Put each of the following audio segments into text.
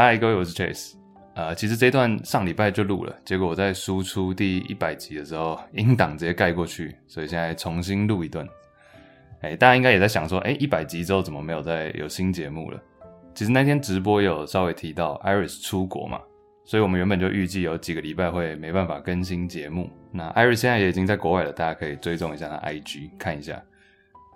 嗨，各位，我是 Chase。呃，其实这段上礼拜就录了，结果我在输出第一百集的时候，音档直接盖过去，所以现在重新录一段。哎，大家应该也在想说，哎，一百集之后怎么没有再有新节目了？其实那天直播有稍微提到 Iris 出国嘛，所以我们原本就预计有几个礼拜会没办法更新节目。那 Iris 现在也已经在国外了，大家可以追踪一下他 IG 看一下。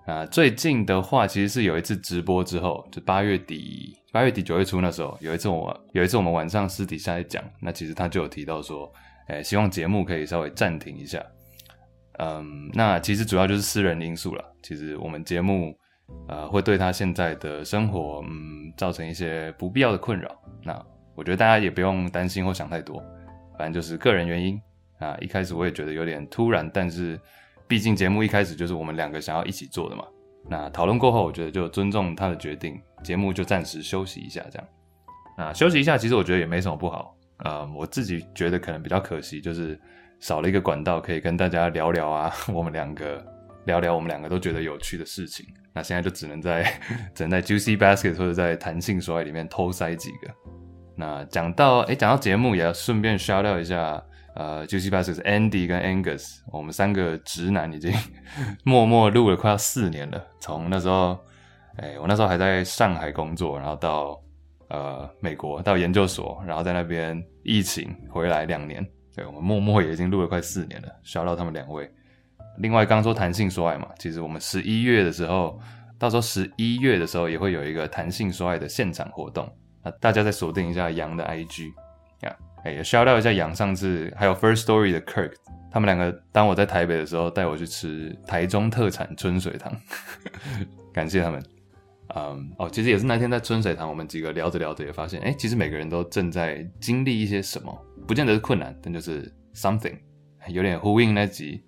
啊，最近的话，其实是有一次直播之后，就八月底、八月底九月初那时候，有一次我有一次我们晚上私底下在讲，那其实他就有提到说，诶，希望节目可以稍微暂停一下。嗯，那其实主要就是私人因素了。其实我们节目，呃，会对他现在的生活，嗯，造成一些不必要的困扰。那我觉得大家也不用担心或想太多，反正就是个人原因。啊，一开始我也觉得有点突然，但是。毕竟节目一开始就是我们两个想要一起做的嘛，那讨论过后，我觉得就尊重他的决定，节目就暂时休息一下这样。那休息一下，其实我觉得也没什么不好。呃，我自己觉得可能比较可惜，就是少了一个管道可以跟大家聊聊啊，我们两个聊聊我们两个都觉得有趣的事情。那现在就只能在 只能在 Juicy Basket 或者在弹性说爱里面偷塞几个。那讲到哎，讲到节目也要顺便 shout out 一下。呃九七八是 Andy 跟 Angus，我们三个直男已经 默默录了快要四年了。从那时候，哎、我那时候还在上海工作，然后到呃美国到研究所，然后在那边疫情回来两年，对，我们默默也已经录了快四年了。说到他们两位。另外，刚说谈性说爱嘛，其实我们十一月的时候，到时候十一月的时候也会有一个谈性说爱的现场活动，那大家再锁定一下杨的 IG 呀。哎，也 shout out 一下杨，上次还有 First Story 的 Kirk，他们两个当我在台北的时候带我去吃台中特产春水堂，感谢他们。嗯，哦，其实也是那天在春水堂，我们几个聊着聊着也发现，哎，其实每个人都正在经历一些什么，不见得是困难，但就是 something，有点呼应那集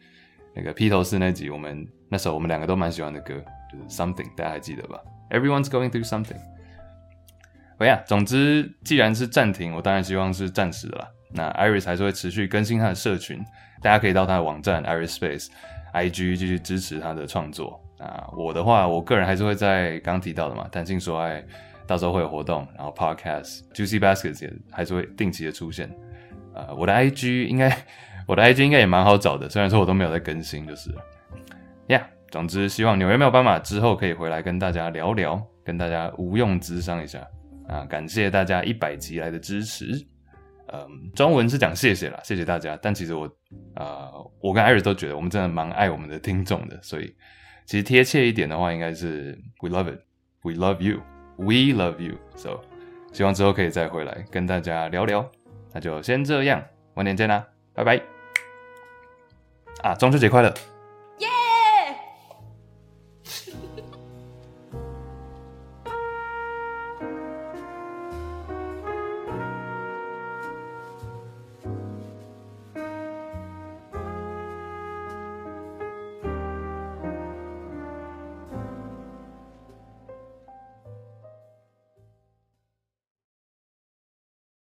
那个披头士那集，我们那时候我们两个都蛮喜欢的歌，就是 something，大家还记得吧？Everyone's going through something。喂呀，总之，既然是暂停，我当然希望是暂时的啦。那 Iris 还是会持续更新他的社群，大家可以到他的网站 Iris Space IG 继续支持他的创作。啊，我的话，我个人还是会在刚提到的嘛，谈性说爱，到时候会有活动，然后 Podcast Juicy Baskets 也还是会定期的出现。呃，我的 IG 应该，我的 IG 应该也蛮好找的，虽然说我都没有在更新，就是。呀，总之，希望纽约没有斑马之后可以回来跟大家聊聊，跟大家无用之商一下。啊，感谢大家一百集来的支持。嗯，中文是讲谢谢啦，谢谢大家。但其实我，呃，我跟艾瑞都觉得我们真的蛮爱我们的听众的，所以其实贴切一点的话，应该是 We love it, we love you, we love you. So，希望之后可以再回来跟大家聊聊。那就先这样，晚点见啦，拜拜。啊，中秋节快乐！